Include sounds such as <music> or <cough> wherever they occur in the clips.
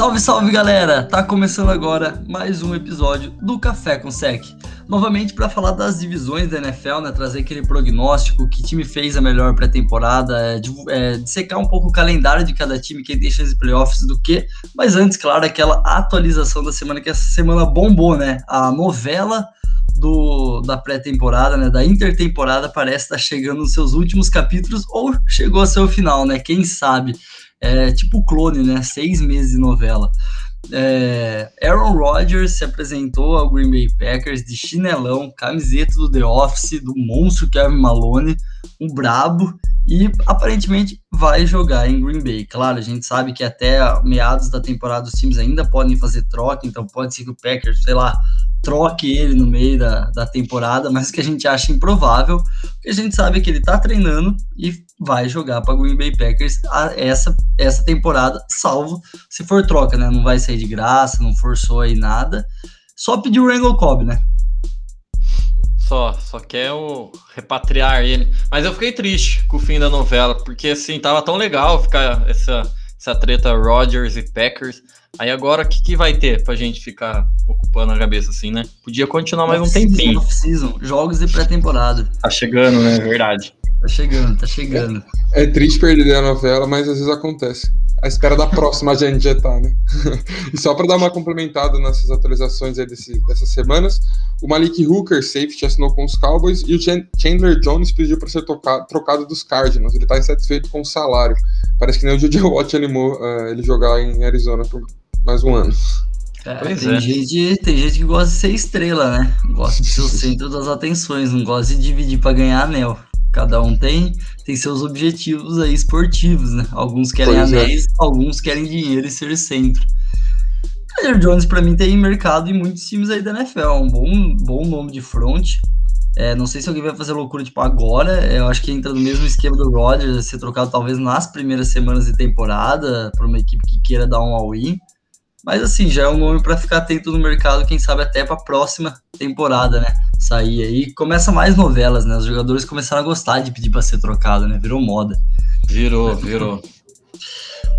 Salve, salve galera! Tá começando agora mais um episódio do Café com Sec. Novamente para falar das divisões da NFL, né? Trazer aquele prognóstico, que time fez a melhor pré-temporada, é, é, dissecar um pouco o calendário de cada time, quem deixa os playoffs do que. Mas antes, claro, aquela atualização da semana, que essa semana bombou, né? A novela do, da pré-temporada, né, da intertemporada, parece estar tá chegando nos seus últimos capítulos ou chegou a seu final, né? Quem sabe? É tipo clone, né? Seis meses de novela. É, Aaron Rodgers se apresentou ao Green Bay Packers de chinelão, camiseta do The Office, do monstro Kevin Malone, um brabo, e aparentemente vai jogar em Green Bay. Claro, a gente sabe que até meados da temporada os times ainda podem fazer troca, então pode ser que o Packers, sei lá, troque ele no meio da, da temporada, mas que a gente acha improvável, porque a gente sabe que ele tá treinando e vai jogar para Green Bay Packers essa, essa temporada, salvo se for troca, né? Não vai sair de graça, não forçou aí nada. Só pediu o Randall Cobb, né? Só, só quer o repatriar ele. Mas eu fiquei triste com o fim da novela, porque assim, tava tão legal ficar essa, essa treta Rodgers e Packers. Aí agora o que, que vai ter pra gente ficar ocupando a cabeça assim, né? Podia continuar mais um tempinho. Off-season, jogos de pré-temporada. Tá chegando, né? Verdade. Tá chegando, tá chegando. É, é triste perder a novela, mas às vezes acontece. A espera da próxima a gente já tá, né? <laughs> e só para dar uma complementada nessas atualizações aí desse, dessas semanas, o Malik Hooker, safety, assinou com os Cowboys e o Chandler Jones pediu para ser tocado, trocado dos Cardinals. Ele tá insatisfeito com o salário. Parece que nem o J.J. Watt animou uh, ele jogar em Arizona por mais um ano. É, tem, é. gente, tem gente que gosta de ser estrela, né? Gosta de ser o centro das atenções, não gosta de dividir para ganhar anel. Cada um tem, tem seus objetivos aí esportivos, né? Alguns querem pois é. anéis, é. alguns querem dinheiro e ser centro. Kyler Jones, para mim, tem mercado em muitos times aí da NFL. É um bom, bom nome de front. É, não sei se alguém vai fazer loucura tipo agora. Eu acho que entra no mesmo esquema do Rodgers, ser trocado talvez nas primeiras semanas de temporada para uma equipe que queira dar um all-in. Mas assim, já é um nome para ficar atento no mercado, quem sabe até para a próxima temporada, né? Sair aí. Começa mais novelas, né? Os jogadores começaram a gostar de pedir para ser trocado, né? Virou moda. Virou, virou.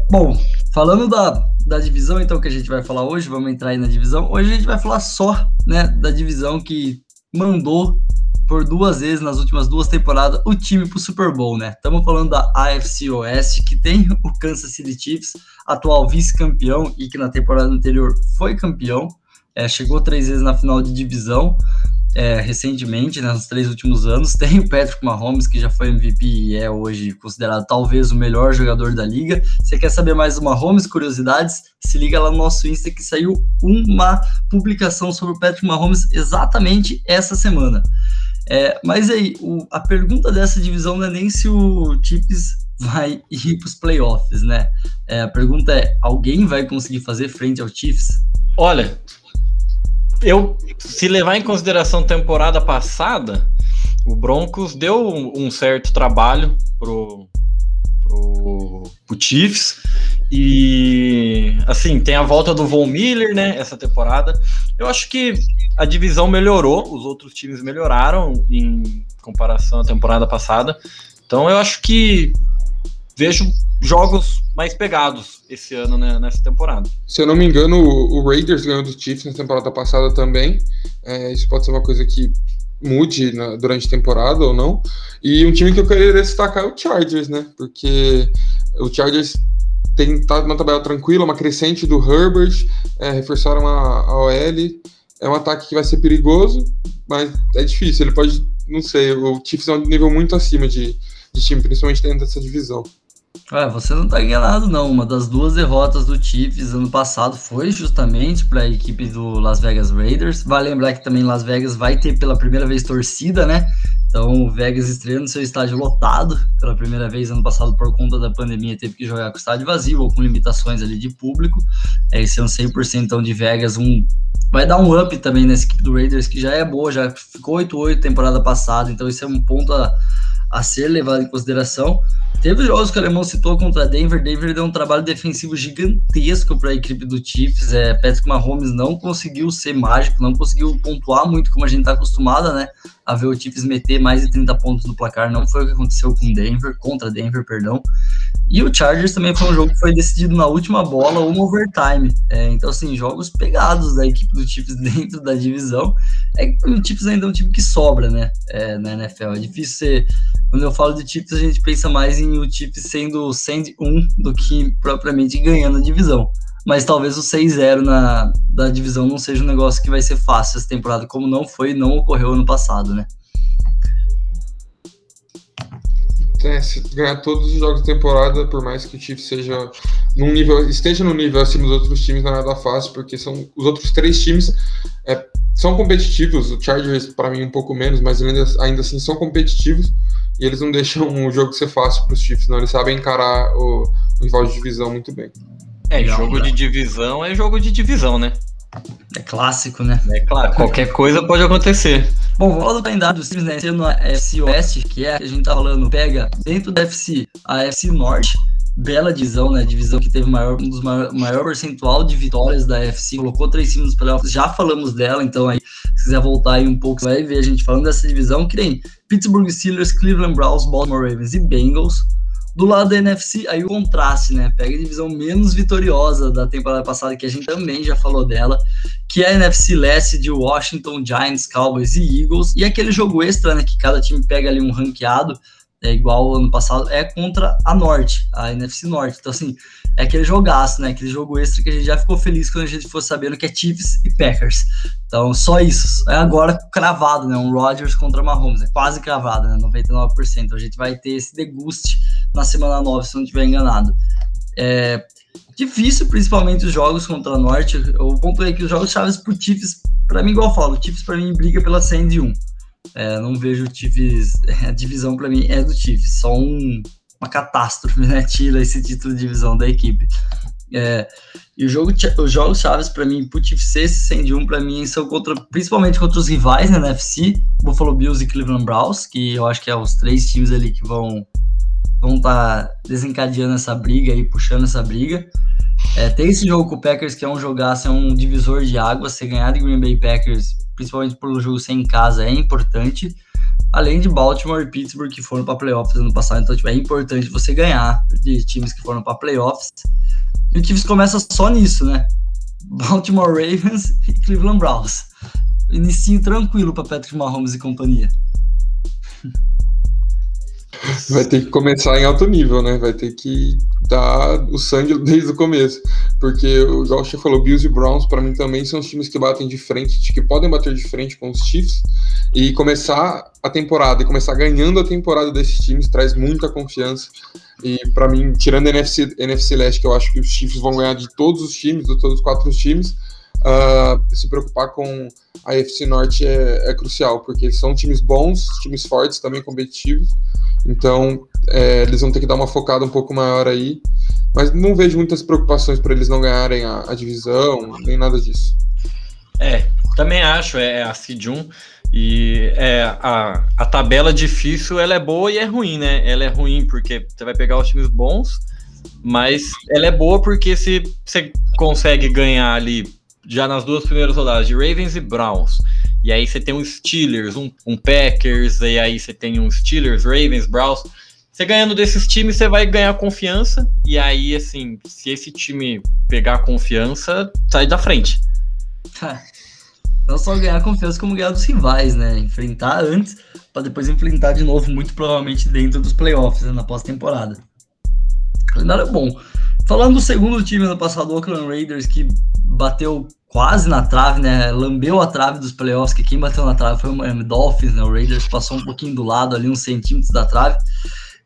Bom, falando da, da divisão, então, que a gente vai falar hoje, vamos entrar aí na divisão. Hoje a gente vai falar só, né, da divisão que mandou por duas vezes nas últimas duas temporadas o time para o Super Bowl, né? Estamos falando da AFC Oeste, que tem <laughs> o Kansas City Chiefs, atual vice-campeão e que na temporada anterior foi campeão, é, chegou três vezes na final de divisão. É, recentemente, né, nos três últimos anos, <laughs> tem o Patrick Mahomes, que já foi MVP e é hoje considerado talvez o melhor jogador da liga. Você quer saber mais do Mahomes, curiosidades? Se liga lá no nosso Insta que saiu uma publicação sobre o Patrick Mahomes exatamente essa semana. É, mas aí, o, a pergunta dessa divisão não é nem se o Chiefs vai ir para os playoffs, né? É, a pergunta é: alguém vai conseguir fazer frente ao Chiefs? Olha, eu se levar em consideração temporada passada, o Broncos deu um certo trabalho pro, pro, pro Chiefs. E assim, tem a volta do Von Miller, né? Essa temporada. Eu acho que a divisão melhorou, os outros times melhoraram em comparação à temporada passada. Então eu acho que vejo jogos mais pegados esse ano né, nessa temporada. Se eu não me engano, o, Raiders ganhou dos Chiefs na temporada passada também. É, isso pode ser uma coisa que mude na, durante a temporada ou não. E um time que eu queria destacar é o Chargers, né? Porque o Chargers tem tá numa tabela tranquila, uma crescente do Herbert, é, reforçaram a, a OL. É um ataque que vai ser perigoso, mas é difícil. Ele pode, não sei, o Chiefs é um nível muito acima de, de time, principalmente dentro dessa divisão. Você não tá enganado, não. Uma das duas derrotas do Chiefs ano passado foi justamente para a equipe do Las Vegas Raiders. Vale lembrar que também Las Vegas vai ter pela primeira vez torcida, né? Então, o Vegas estreando seu estádio lotado pela primeira vez ano passado por conta da pandemia, teve que jogar com estádio vazio ou com limitações ali de público. É, esse é um 100% então, de Vegas, um vai dar um up também nessa equipe do Raiders, que já é boa, já ficou 8-8 temporada passada, então esse é um ponto a, a ser levado em consideração. Teve jogos que o Alemão citou contra Denver. Denver deu um trabalho defensivo gigantesco para a equipe do Chiefs. É, Patrick Mahomes não conseguiu ser mágico, não conseguiu pontuar muito como a gente está acostumado, né? A ver o Chiefs meter mais de 30 pontos no placar. Não foi o que aconteceu com Denver, contra Denver, perdão. E o Chargers também foi um jogo que foi decidido na última bola no overtime. É, então, assim, jogos pegados da equipe do Chiefs <laughs> dentro da divisão. É que o Chiefs ainda é um time que sobra, né? É, na NFL. É difícil ser. Quando eu falo de Chiefs, a gente pensa mais em o Chiefs sendo send 1 do que propriamente ganhando a divisão. Mas talvez o 6-0 na da divisão não seja um negócio que vai ser fácil essa temporada, como não foi e não ocorreu ano passado, né? É, se ganhar todos os jogos da temporada, por mais que o Chiefs seja num nível, esteja no nível acima dos outros times, não é nada fácil, porque são os outros três times é, são competitivos. O Chargers, para mim, um pouco menos, mas ainda, ainda assim são competitivos. E eles não <laughs> deixam o jogo ser fácil para os Chiefs, não. Eles sabem encarar o, o rival de divisão muito bem. É, Legal, jogo de divisão é jogo de divisão, né? É clássico, né? É claro, qualquer coisa pode acontecer. Bom, falar do calendário dos times, né? Sendo a FC Oeste, que é a que a gente tá falando, pega dentro da FC, a FC Norte, bela divisão, né? Divisão que teve maior, um dos maior, maior percentual de vitórias da FC, colocou três times nos playoffs, já falamos dela, então aí, se quiser voltar aí um pouco, vai ver a gente falando dessa divisão, que tem Pittsburgh Steelers, Cleveland Browns, Baltimore Ravens e Bengals. Do lado da NFC, aí o contraste, né? Pega a divisão menos vitoriosa da temporada passada, que a gente também já falou dela, que é a NFC Leste de Washington, Giants, Cowboys e Eagles. E aquele jogo extra, né? Que cada time pega ali um ranqueado, é igual ano passado, é contra a Norte, a NFC Norte. Então, assim, é aquele jogaço, né? Aquele jogo extra que a gente já ficou feliz quando a gente for sabendo que é Chiefs e Packers. Então, só isso. É agora cravado, né? Um Rodgers contra Mahomes. É quase cravado, né? 99%. Então, a gente vai ter esse deguste na semana 9, se não estiver enganado. É difícil, principalmente os jogos contra a Norte. Ponto é que os jogos chaves pro Chiefs, para mim, igual eu falo, o Chiefs para mim briga pela 100 1. É, não vejo o Chiefs, <laughs> a divisão para mim é do Chiefs, só um, uma catástrofe, <laughs> né? Tira esse título de divisão da equipe. É, e o jogo, os jogos chaves para mim, pro Chiefs esse 100 1 para mim são contra, principalmente contra os rivais né, na NFC, Buffalo Bills e Cleveland Browns, que eu acho que é os três times ali que vão vão estar tá desencadeando essa briga e puxando essa briga. É, tem esse jogo com o Packers que é um jogaço, é um divisor de água. Você ganhar de Green Bay Packers, principalmente pelo jogo sem casa, é importante. Além de Baltimore e Pittsburgh que foram para playoffs ano passado, então tipo, é importante você ganhar de times que foram para playoffs. E o Chiefs começa só nisso, né? Baltimore Ravens <laughs> e Cleveland Browns. Inicinho tranquilo para Patrick Mahomes e companhia. Vai ter que começar em alto nível, né? Vai ter que dar o sangue desde o começo. Porque, o Josh falou, Bills e Browns, para mim também são os times que batem de frente, que podem bater de frente com os Chiefs. E começar a temporada, e começar ganhando a temporada desses times, traz muita confiança. E para mim, tirando a NFC, NFC Leste, que eu acho que os Chiefs vão ganhar de todos os times, de todos os quatro times, uh, se preocupar com a NFC Norte é, é, crucial, porque são times bons, times fortes, também competitivos. Então, é, eles vão ter que dar uma focada um pouco maior aí. Mas não vejo muitas preocupações para eles não ganharem a, a, divisão, nem nada disso. É, também acho, é a Seed 1. E é, a, a tabela difícil, ela é boa e é ruim, né? Ela é ruim porque você vai pegar os times bons, mas ela é boa porque se você consegue ganhar ali já nas duas primeiras rodadas de Ravens e Browns, e aí você tem um Steelers, um, um Packers, e aí você tem um Steelers, Ravens, Browns. Você ganhando desses times, você vai ganhar confiança. E aí, assim, se esse time pegar confiança, sai da frente. Não só ganhar confiança, como ganhar dos rivais, né? Enfrentar antes, para depois enfrentar de novo, muito provavelmente dentro dos playoffs, né? na pós-temporada. O calendário é bom. Falando do segundo time ano passado, o Oakland Raiders, que bateu quase na trave, né? Lambeu a trave dos playoffs, que quem bateu na trave foi o Miami Dolphins, né? O Raiders passou um pouquinho do lado ali, uns centímetros da trave.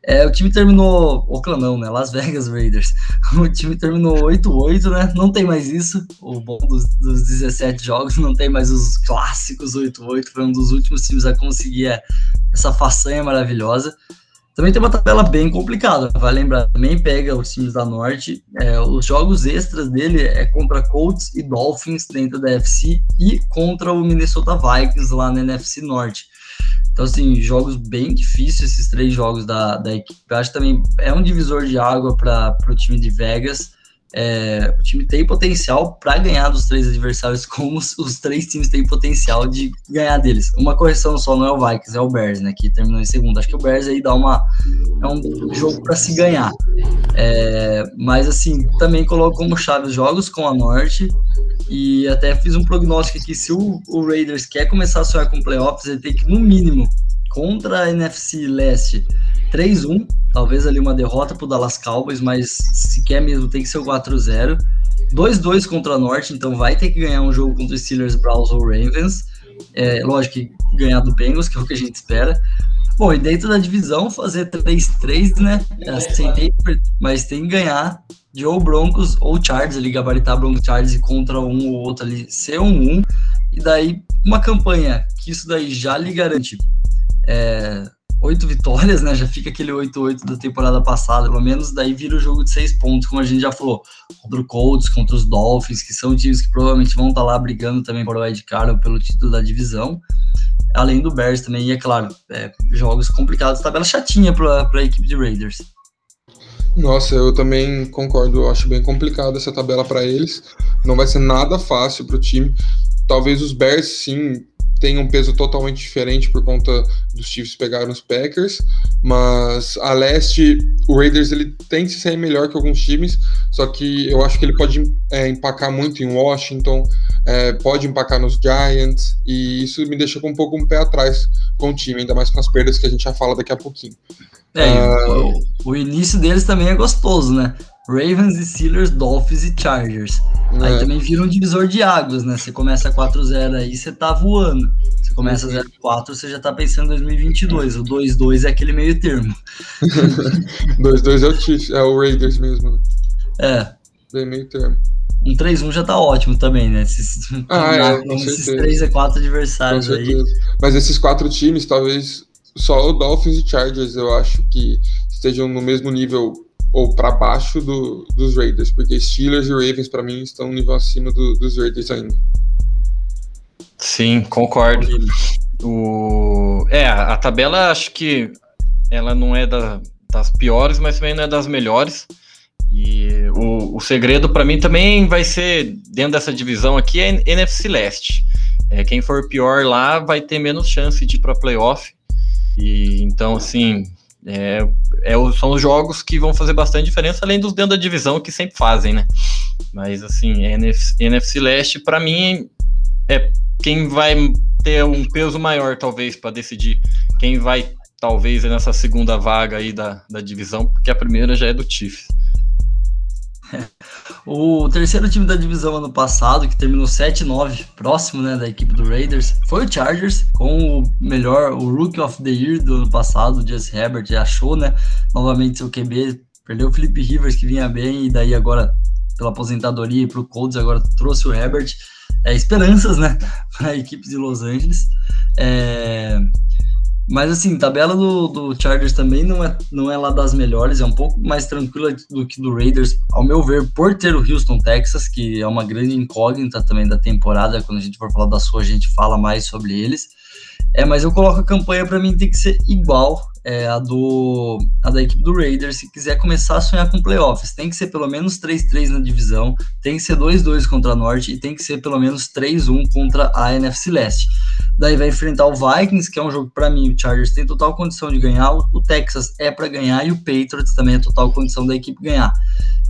É, o time terminou, Oakland não, né? Las Vegas Raiders. <laughs> O time terminou 8-8, né? Não tem mais isso. O bom dos, dos 17 jogos, não tem mais os clássicos 8-8. Foi um dos últimos times a conseguir essa façanha maravilhosa. Também tem uma tabela bem complicada, vai lembrar, também pega os times da Norte, é, os jogos extras dele é contra Colts e Dolphins dentro da FC e contra o Minnesota Vikings lá na NFC Norte. Então, assim, jogos bem difíceis esses três jogos da, da equipe. Eu acho que também é um divisor de água para o time de Vegas. É, o time tem potencial para ganhar dos três adversários, <laughs> como os, os, três times têm potencial de ganhar deles. Uma correção só não é o Vikings, é o Bears, né? Que terminou em segundo. Acho que o Bears aí dá uma, é um jogo para se ganhar. É, mas assim, também coloco como chave os jogos com a Norte e até fiz um prognóstico aqui, se o, o Raiders quer começar a sonhar com playoffs, ele tem que, no mínimo, contra a NFC Leste 3-1, talvez ali uma derrota para o Dallas Cowboys, mas se quer mesmo tem que ser o 4-0. 2-2 contra a Norte, então vai ter que ganhar um jogo contra os Steelers, Browns ou Ravens. É, lógico que ganhar do Bengals, que é o que a gente espera. Bom, e dentro da divisão, fazer 3-3, né? Assim, mas tem que ganhar de ou Broncos ou Chargers, ali gabaritar Broncos Chargers e contra um ou outro ali ser um 1. E daí, uma campanha que isso daí já lhe garante é, oito vitórias, né? Já fica aquele 8-8 da temporada passada, pelo menos. Daí vira o jogo de seis pontos, como a gente já falou, contra o Colts, contra os Dolphins, que são times que provavelmente vão estar tá lá brigando também para o Ed Caro pelo título da divisão. Além do Bears também, e é claro, é, jogos complicados, tabela chatinha para a equipe de Raiders. Nossa, eu também concordo. Eu acho bem complicado essa tabela para eles. Não vai ser nada fácil para o time. Talvez os Bears, sim, tem um peso totalmente diferente por conta dos Chiefs pegaram os Packers, mas a leste, o Raiders ele tem que se sair melhor que alguns times, só que eu acho que ele pode é, empacar muito em Washington, é, pode empacar nos Giants, e isso me deixa com um pouco um pé atrás com o time, ainda mais com as perdas que a gente já fala daqui a pouquinho. É, uh, o, o início deles também é gostoso, né? Ravens e Steelers, Dolphins e Chargers. É. Aí também vira um divisor de águas, né? Você começa 4-0 aí, você tá voando. Você começa 0-4, uhum. você já tá pensando em 2022. O 2-2 é aquele meio termo. <laughs> 2-2 é o Chiefs, é o Raiders mesmo, né? É. Bem meio termo. Um 3-1 já tá ótimo também, né? Esses, <laughs> ah, é, com esses certeza. 3 a 4 adversários aí. Mas esses quatro times, talvez só o Dolphins e Chargers, eu acho que estejam no mesmo nível ou para baixo do, dos Raiders, porque Steelers e Ravens para mim estão nível acima do, dos Raiders ainda. Sim, concordo. O... É, a tabela acho que ela não é da, das piores, mas também não é das melhores. E o, o segredo para mim também vai ser, dentro dessa divisão aqui, é NFC Leste. É, quem for pior lá vai ter menos chance de ir para playoff. E então, assim, é, é, são os jogos que vão fazer bastante diferença, além dos dentro da divisão que sempre fazem, né? Mas assim, NFC, NFC Leste, para mim, é quem vai ter um peso maior, talvez, para decidir quem vai, talvez, nessa segunda vaga aí da, da divisão, porque a primeira já é do Chiefs. <laughs> O terceiro time da divisão ano passado, que terminou 7-9, próximo né, da equipe do Raiders, foi o Chargers, com o melhor, o Rookie of the Year do ano passado, o Jesse Herbert, achou, né? Novamente seu QB, perdeu o Felipe Rivers, que vinha bem, e daí agora, pela aposentadoria e para o Colts, agora trouxe o Herbert. É, esperanças, né, <laughs> para a equipe de Los Angeles. É, mas assim, tabela do, do Chargers também não é, não é lá das melhores, é um pouco mais tranquila do que do Raiders, ao meu ver, por ter o Houston, Texas, que é uma grande incógnita também da temporada. Quando a gente for falar da sua, a gente fala mais sobre eles. É, mas eu coloco a campanha para mim tem que ser igual é, a, do, a da equipe do Raiders, se quiser começar a sonhar com playoffs. Tem que ser pelo menos 3-3 na divisão, tem que ser 2-2 contra a Norte e tem que ser pelo menos 3-1 contra a NFC Leste. Daí vai enfrentar o Vikings, que é um jogo para mim, o Chargers tem total condição de ganhar, o Texas é para ganhar e o Patriots também é total condição da equipe ganhar.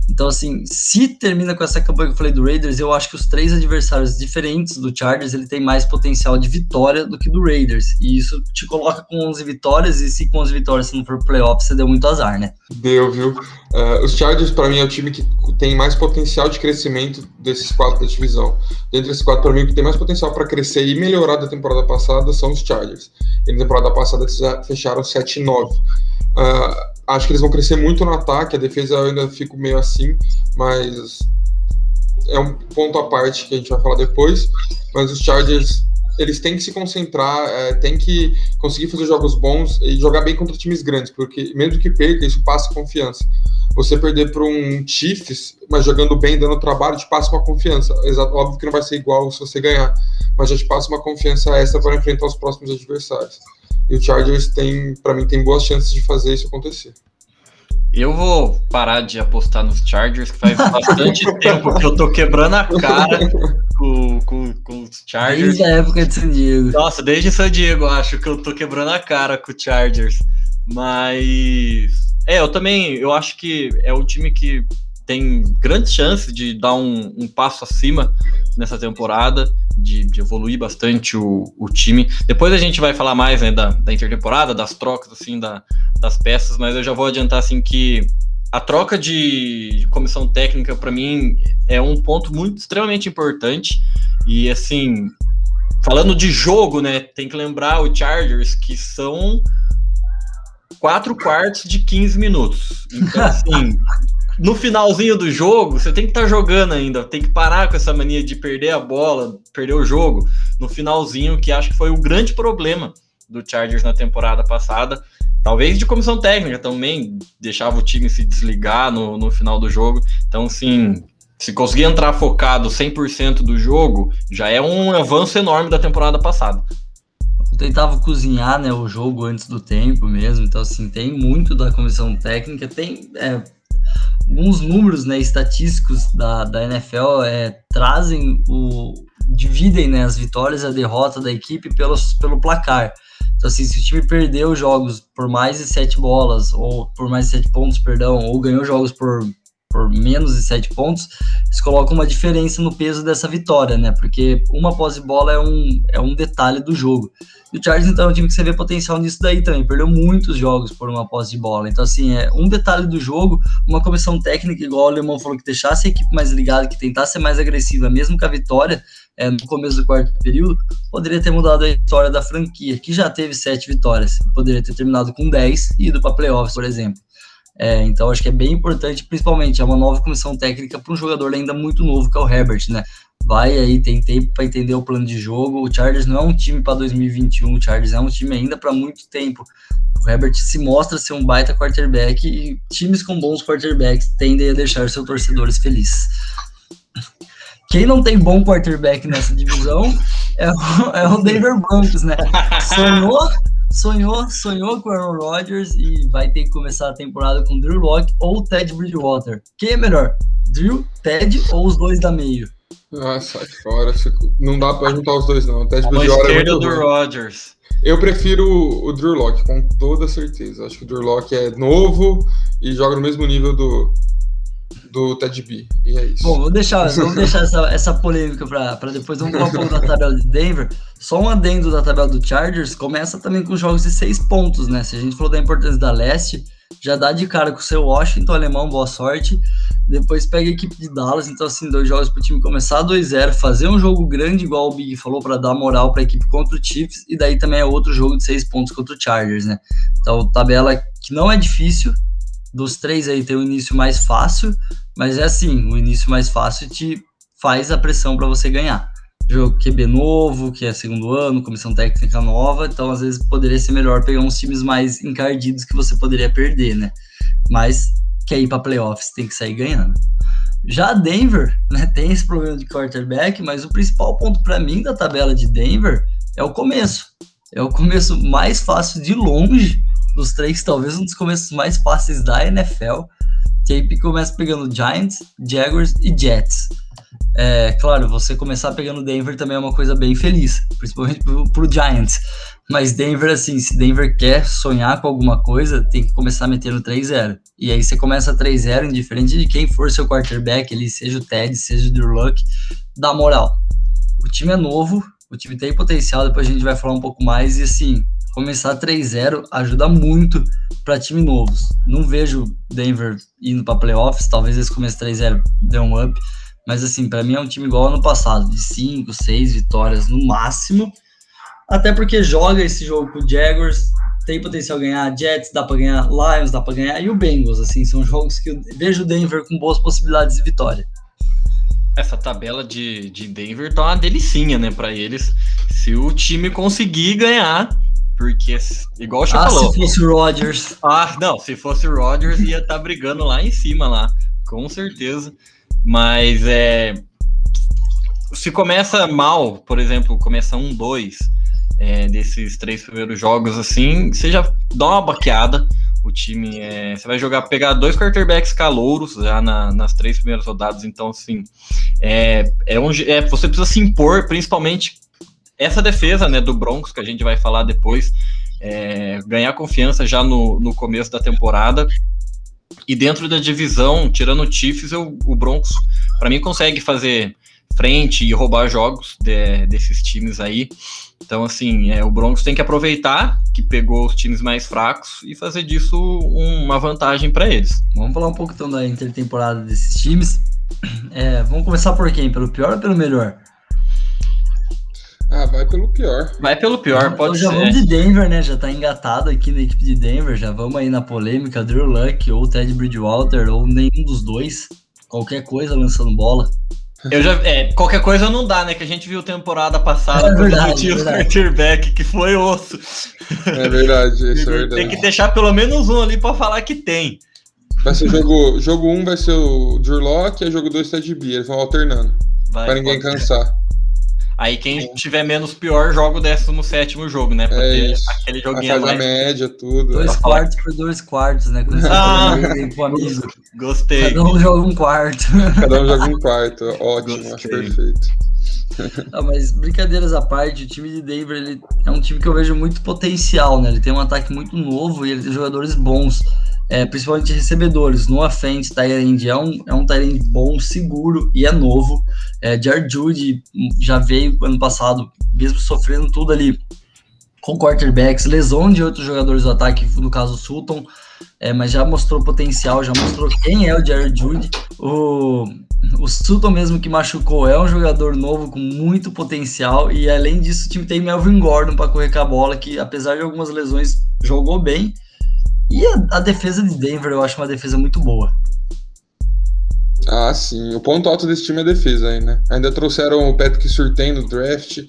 Então, assim, se termina com essa campanha que eu falei do Raiders, eu acho que os três adversários diferentes do Chargers, ele tem mais potencial de vitória do que do Raiders. E isso te coloca com 11 vitórias, e se com 11 vitórias você não for playoff, você deu muito azar, né? Deu, viu? Uh, os Chargers, para mim, é o time que tem mais potencial de crescimento desses quatro da divisão. Dentre esses quatro, para mim, o que tem mais potencial para crescer e melhorar da temporada passada são os Chargers. E na temporada passada eles fecharam 7-9. Uh, acho que eles vão crescer muito no ataque, a defesa eu ainda fico meio assim, mas é um ponto à parte que a gente vai falar depois. Mas os Chargers, eles têm que se concentrar, é, têm que conseguir fazer jogos bons e jogar bem contra times grandes, porque mesmo que perca, isso passa confiança. Você perder para um Chiefs, mas jogando bem, dando trabalho, te passa uma confiança. Exato, óbvio que não vai ser igual se você ganhar, mas já te passa uma confiança extra para enfrentar os próximos adversários. E o Chargers tem, para mim, tem boas chances de fazer isso acontecer. Eu vou parar de apostar nos Chargers, que faz bastante <laughs> tempo que eu tô quebrando a cara com, com, com os Chargers. Desde a época de San Diego. Nossa, desde San Diego, acho que eu tô quebrando a cara com os Chargers. Mas É, eu também, eu acho que é um time que tem grandes chances de dar um, um passo acima nessa temporada, de, de evoluir bastante o, o, time. Depois a gente vai falar mais né, da, da intertemporada, das trocas, assim, da, das peças, mas eu já vou adiantar, assim, que a troca de, comissão técnica, para mim, é um ponto muito extremamente importante. E, assim, falando de jogo, né, tem que lembrar o Chargers, que são quatro quartos de 15 minutos. Então, assim, <laughs> no finalzinho do jogo, você tem que estar tá jogando ainda, tem que parar com essa mania de perder a bola, perder o jogo no finalzinho, que acho que foi o grande problema do Chargers na temporada passada. Talvez de comissão técnica também, deixava o time se desligar no, no final do jogo. Então, sim, se conseguir entrar focado 100% do jogo, já é um avanço enorme da temporada passada. Eu tentava cozinhar né, o jogo antes do tempo mesmo, então assim, tem muito da comissão técnica, tem é, alguns números né, estatísticos da, da NFL é, trazem o. dividem né, as vitórias e a derrota da equipe pelos, pelo placar. Então, assim, se o time perdeu jogos por mais de sete bolas, ou por mais de sete pontos, perdão, ou ganhou jogos por, por menos de sete pontos, eles colocam uma diferença no peso dessa vitória, né? Porque uma posse bola é um, é um detalhe do jogo. E o Chargers, então, é um time que você vê potencial nisso daí também. Perdeu muitos jogos por uma posse de bola. Então, assim, é um detalhe do jogo, uma comissão técnica, igual o Alemão falou, que deixasse a equipe mais ligada, que tentasse ser mais agressiva, mesmo com a vitória é, no começo do quarto período, poderia ter mudado a história da franquia, que já teve sete vitórias. Poderia ter terminado com dez e ido para playoffs, por exemplo. É, então acho que é bem importante, principalmente, é uma nova comissão técnica para um jogador ainda muito novo, que é o Herbert, né? Vai aí, tem tempo para entender o plano de jogo. O Chargers não é um time para 2021, o Chargers é um time ainda para muito tempo. O Herbert se mostra ser um baita quarterback e times com bons quarterbacks tendem a deixar seus torcedores felizes. Quem não tem bom quarterback nessa divisão é o, é o Denver Broncos, né? Sonhou sonhou, sonhou com o Aaron Rodgers e vai ter que começar a temporada com Drew Locke ou Ted Bridgewater. Quem é melhor? Drew, Ted ou os dois da meio? Ah, sai fora. Não dá pra juntar os dois, não. O Ted Bridgewater é muito do Rodgers. Eu prefiro o Drew Locke, com toda certeza. Acho que o Drew Locke é novo e joga no mesmo nível do, do Ted B. E é isso. Bom, vou deixar, vamos <laughs> deixar essa, essa polêmica para depois. Vamos falar um pouco da tabela de Denver. Só um adendo da tabela do Chargers. Começa também com jogos de seis pontos, né? Se a gente falou da importância da leste, já dá de cara com o seu Washington alemão, boa sorte. Depois pega a equipe de Dallas, então assim, dois jogos para o time começar 2-0, fazer um jogo grande, igual o Big falou, para dar moral para a equipe contra o Chiefs, e daí também é outro jogo de seis pontos contra o Chargers, né? Então, tabela que não é difícil, dos três aí tem o início mais fácil, mas é assim, o início mais fácil te faz a pressão para você ganhar. Jogo QB novo, que é segundo ano, comissão técnica nova, então às vezes poderia ser melhor pegar uns times mais encardidos que você poderia perder, né? Mas quer ir para playoffs, tem que sair ganhando. Já Denver, né, <laughs> tem esse problema de quarterback, mas o principal ponto para mim da tabela de Denver é o começo. É o começo mais fácil de longe dos três, talvez um dos começos mais fáceis da NFL. Que aí começa pegando Giants, Jaguars e Jets. É, claro, você começar pegando Denver também é uma coisa bem feliz, principalmente pro, pro Giants. Mas Denver, assim, se Denver quer sonhar com alguma coisa, tem que começar metendo 3-0. E aí você começa 3-0, indiferente de quem for seu quarterback, ele seja o Ted, seja o Drew Luck, dá moral. O time é novo, o time tem potencial, depois a gente vai falar um pouco mais, e assim, começar 3-0 ajuda muito para time novos. Não vejo Denver indo para playoffs, talvez esse começo 3-0 dê um up, mas assim, para mim é um time igual ano passado, de 5, 6 vitórias no máximo. Até porque joga esse jogo com o Jaguars, tem potencial ganhar, Jets dá para ganhar, Lions dá para ganhar e o Bengals, assim, são jogos que eu vejo o Denver com boas possibilidades de vitória. Essa tabela de, de Denver tá uma delicinha, né, para eles. Se o time conseguir ganhar, porque, igual o ah, falou. se fosse o Rodgers. Ah, não, se fosse o Rodgers, ia estar tá brigando lá em cima, lá, com certeza. Mas é. Se começa mal, por exemplo, começa um, dois é, desses três primeiros jogos, assim, você já dá uma baqueada. O time é, Você vai jogar, pegar dois quarterbacks calouros já na, nas três primeiras rodadas, então, assim. É, é, um, é, você precisa se impor, principalmente essa defesa né, do Broncos, que a gente vai falar depois, é, ganhar confiança já no, no começo da temporada, E dentro da divisão, tirando o Chiefs, eu, o Broncos, para mim, consegue fazer frente e roubar jogos de, desses times aí. Então, assim, é, o Broncos tem que aproveitar que pegou os times mais fracos e fazer disso uma vantagem para eles. Vamos falar um pouco então da intertemporada desses times. É, vamos começar por quem? Pelo pior ou pelo melhor? Ah, vai pelo pior. Vai pelo pior, então, pode então, já vamos de Denver, né? Já tá engatado aqui na equipe de Denver. Já vamos aí na polêmica. Drew Luck ou Ted Bridgewater ou nenhum dos dois. Qualquer coisa lançando bola. Eu já, é, qualquer coisa não dá, né? Que a gente viu temporada passada é verdade, o quarterback, que foi osso. É verdade, isso é verdade. Tem que deixar pelo menos um ali para falar que tem. Vai ser jogo, jogo 1 um vai ser o Drew Locke e jogo 2 Ted B. Eles vão alternando. Vai, pra ninguém cansar. Aí quem é. tiver menos pior joga o 17 jogo, né? Pra é aquele joguinho a mais. a média, tudo. Dois é. quartos por dois quartos, né? Quando ah, com amigo. Gostei. Cada um joga um quarto. Cada um joga um quarto. Ótimo, Gostei. acho perfeito. Não, mas brincadeiras à parte, o time de Denver ele é um time que eu vejo muito potencial, né? Ele tem um ataque muito novo e ele tem jogadores bons é, principalmente recebedores. No offense, Tyrande é um, é um Tyrande bom, seguro e é novo. É, Jared Judy já veio ano passado, mesmo sofrendo tudo ali com quarterbacks, lesão de outros jogadores do ataque, no caso Sutton, é, mas já mostrou potencial, já mostrou quem é o Jared Judy. O, o Sutton mesmo que machucou é um jogador novo com muito potencial e além disso o time tem Melvin Gordon para correr com a bola, que apesar de algumas lesões jogou bem e a, a, defesa de Denver eu acho uma defesa muito boa. Ah, sim. O ponto alto desse time é a defesa aí, né? Ainda trouxeram o Patrick Surtain no draft,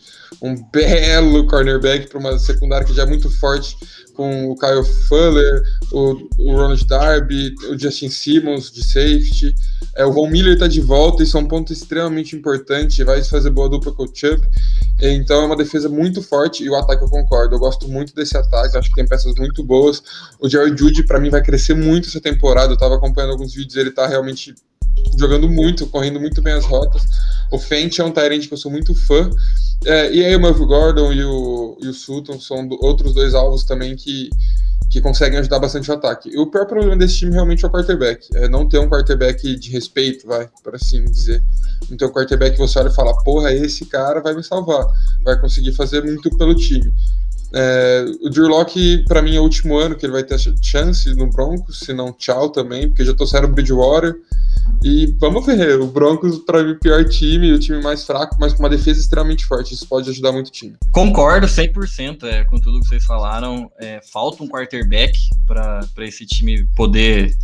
um <laughs> belo cornerback para uma secundária que já é muito forte com o Kyle Fuller, o, o Ronald Darby, o Justin Simmons de safety. É, o Von Miller está de volta, isso é um ponto extremamente importante, vai fazer boa dupla com o Chubb. Então é uma defesa muito forte e o ataque eu concordo. Eu gosto muito desse ataque, acho que tem peças muito boas. O Jerry Judy, para mim, vai crescer muito essa temporada. Eu estava acompanhando alguns vídeos, ele está realmente jogando muito, correndo muito bem as rotas. O Fent é um Tyrant que eu sou muito fã. É, e aí o Melvin Gordon e o, e o Sutton são do, outros dois alvos também que, que conseguem ajudar bastante o ataque. E o pior problema desse time realmente é o quarterback. É não ter um quarterback de respeito, vai, por assim dizer. Então o quarterback você olha e fala, porra, esse cara vai me salvar. Vai conseguir fazer muito pelo time. É, o Drew Locke, para mim, é o último ano que ele vai ter chance no Broncos, se não tchau também, porque já trouxeram o Bridgewater. E vamos ver, o Broncos, para mim, o pior time, o time mais fraco, mas com uma defesa extremamente forte. Isso pode ajudar muito o time. Concordo 100% é, com tudo que vocês falaram. É, falta um quarterback para esse time poder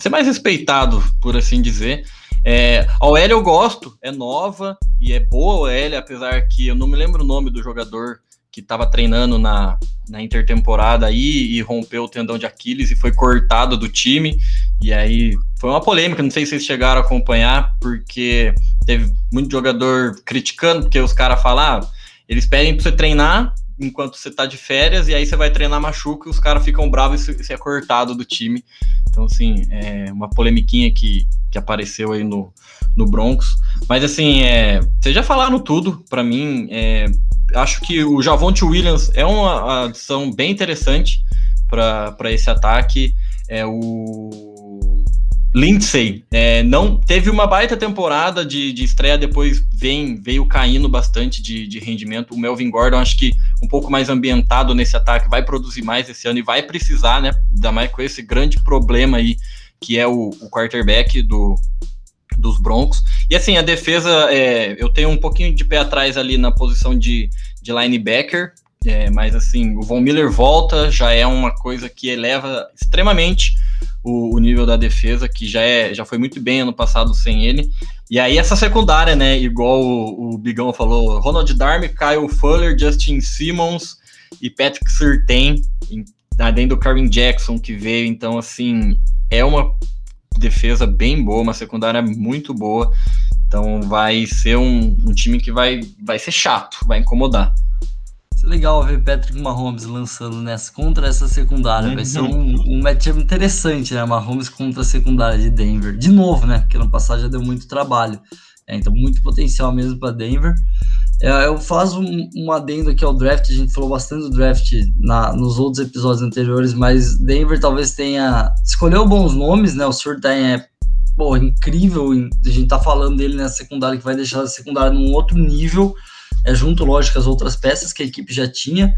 ser mais respeitado, por assim dizer. É, a OL eu gosto, é nova e é boa a OL, apesar que eu não me lembro o nome do jogador que estava treinando na, na intertemporada aí e rompeu o tendão de Aquiles e foi cortado do time. E aí foi uma polêmica, não sei se vocês chegaram a acompanhar, porque teve muito jogador criticando, porque os caras falam, ah, eles pedem para você treinar enquanto você tá de férias, e aí você vai treinar machuca e os caras ficam bravos e você é cortado do time. Então, assim, é uma polemiquinha que, que apareceu aí no, no Broncos. Mas, assim, é, vocês já falaram tudo, para mim, é, acho que o Javonte Williams é uma adição bem interessante para esse ataque. É o Lindsay é, não teve uma baita temporada de, de estreia, depois vem, veio caindo bastante de, de, rendimento. O Melvin Gordon, acho que um pouco mais ambientado nesse ataque, vai produzir mais esse ano e vai precisar, né? Ainda mais com esse grande problema aí, que é o, o quarterback do, dos Broncos. E assim, a defesa, é, eu tenho um pouquinho de pé atrás ali na posição de, de linebacker, é, mas assim, o Von Miller volta, já é uma coisa que eleva extremamente o, o, nível da defesa, que já, é, já foi muito bem ano passado sem ele. E aí essa secundária, né, igual o, o Bigão falou, Ronald Darby, Kyle Fuller, Justin Simmons e Patrick Surtain, além do Karen Jackson que veio, então assim, é uma defesa bem boa, uma secundária muito boa. Então vai ser um, um time que vai, vai ser chato, vai incomodar. É legal ver Patrick Mahomes lançando nessa contra essa secundária. Vai ser um, um matchup interessante, né? Mahomes contra a secundária de Denver. De novo, né? Porque no passado já deu muito trabalho. É, então, muito potencial mesmo para Denver. É, eu faço um, um, adendo aqui ao draft, a gente falou bastante do draft na, nos outros episódios anteriores, mas Denver talvez tenha. Escolheu bons nomes, né? O Surtain é pô, incrível, a gente tá falando dele na secundária, que vai deixar a secundária num outro nível, é, junto, lógico, as outras peças que a equipe já tinha.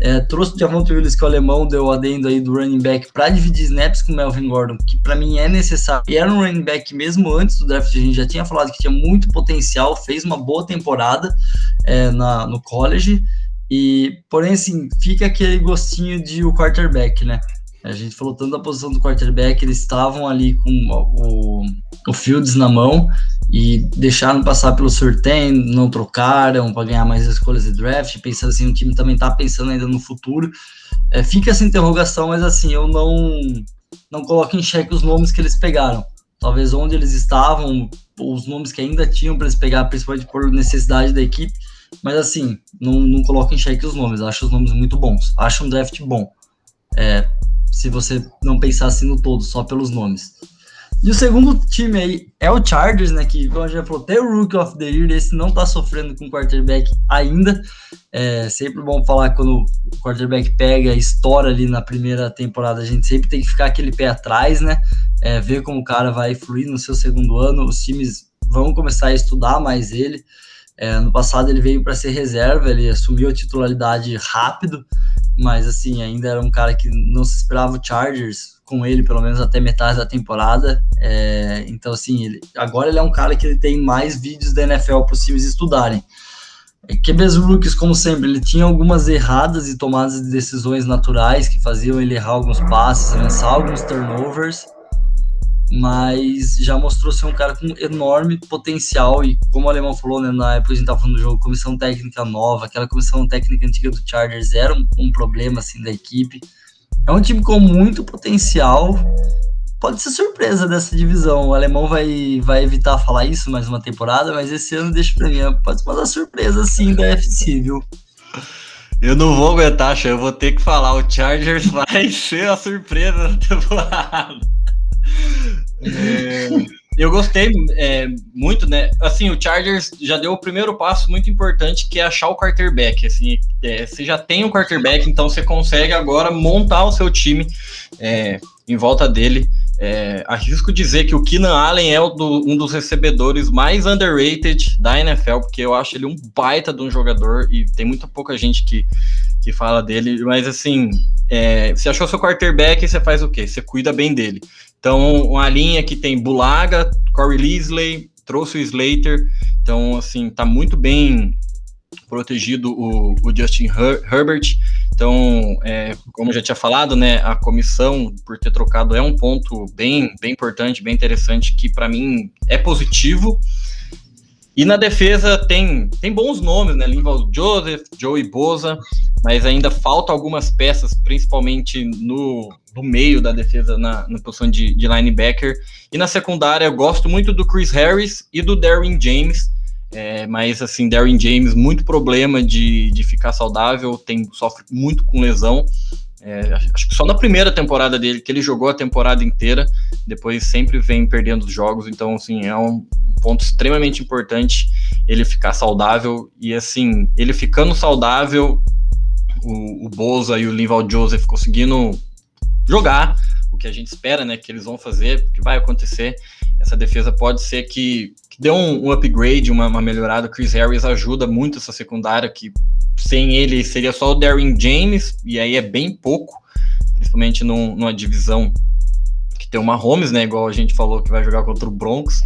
É, trouxe o Javonte Willis, que o alemão, deu adendo aí do running back para dividir snaps com o Melvin Gordon, que para mim é necessário. E era um running back mesmo antes do draft, a gente já tinha falado que tinha muito potencial, fez uma boa temporada é, na, no college. E, porém, assim, fica aquele gostinho de o quarterback, né? A gente falou tanto da posição do quarterback, eles estavam ali com o, o Fields na mão e deixaram passar pelo Surtain, não trocaram para ganhar mais escolhas de draft, pensando assim, o time também está pensando ainda no futuro. É, fica essa interrogação, mas assim, eu não, não coloco em xeque os nomes que eles pegaram. Talvez onde eles estavam, os nomes que ainda tinham para eles pegar, principalmente por necessidade da equipe, mas assim, não, não coloco em xeque os nomes, acho os nomes muito bons, acho um draft bom. É, se você não pensasse no todo, só pelos nomes. E o segundo time aí é o Chargers, né? Que, como a gente já falou, tem o Rookie of the Year, esse não tá sofrendo com quarterback ainda. É sempre bom falar quando o quarterback pega, estoura ali na primeira temporada, a gente sempre tem que ficar aquele pé atrás, né? É, ver como o cara vai fluir no seu segundo ano. Os times vão começar a estudar mais ele. É, no passado ele veio para ser reserva, ele assumiu a titularidade rápido mas assim, ainda era um cara que não se esperava o Chargers com ele, pelo menos até metade da temporada. É, então, assim, ele, agora ele é um cara que ele tem mais vídeos da NFL times estudarem. É, QBs rookies, como sempre, ele tinha algumas erradas e tomadas de decisões naturais que faziam ele errar alguns passes, lançar alguns turnovers, mas já mostrou ser um cara com enorme potencial e como o Alemão falou, né, na época a gente estava falando do jogo, comissão técnica nova, aquela comissão técnica antiga do Chargers era um, um, problema, assim, da equipe. É um time com muito potencial, pode ser surpresa dessa divisão, o Alemão vai, vai evitar falar isso mais uma temporada, mas esse ano deixa pra mim, pode ser uma surpresa, sim, da FC, viu? Eu não vou aguentar, eu vou ter que falar, o Chargers <laughs> vai ser a surpresa da temporada. É, eu gostei é, muito, né? Assim, o Chargers já deu o primeiro passo muito importante, que é achar o quarterback. Assim, é, você já tem um quarterback, então você consegue agora montar o seu time é, em volta dele. É, arrisco dizer que o Keenan Allen é do, um dos recebedores mais underrated da NFL, porque eu acho ele um baita de um jogador e tem muita pouca gente que, que fala dele, mas assim, é, você achou seu quarterback, você faz o quê? Você cuida bem dele. Então, uma linha que tem Bulaga, Corey Leslie, trouxe o Slater. Então, assim, tá muito bem protegido o, o Justin Her Herbert. Então, é, como já tinha falado, né, a comissão por ter trocado é um ponto bem, bem importante, bem interessante, que para mim é positivo. E na defesa tem, tem bons nomes, né? Linval Joseph, Joey Boza, mas ainda falta algumas peças, principalmente no, no meio da defesa, na, na posição de, de, linebacker. E na secundária, eu gosto muito do Chris Harris e do Darren James. É, mas assim, Darren James, muito problema de, de ficar saudável, tem, sofre muito com lesão. É, acho que só na primeira temporada dele, que ele jogou a temporada inteira, depois sempre vem perdendo os jogos, então assim, é um, ponto extremamente importante ele ficar saudável. E assim, ele ficando saudável, o, o Boza e o Linval Joseph conseguindo jogar, o que a gente espera, né, que eles vão fazer, que vai acontecer. Essa defesa pode ser que, dê um, um upgrade, uma, uma melhorada. O Chris Harris ajuda muito essa secundária, que sem ele seria só o Darren James, e aí é bem pouco, principalmente num, numa divisão que tem uma Holmes, né, igual a gente falou que vai jogar contra o Broncos.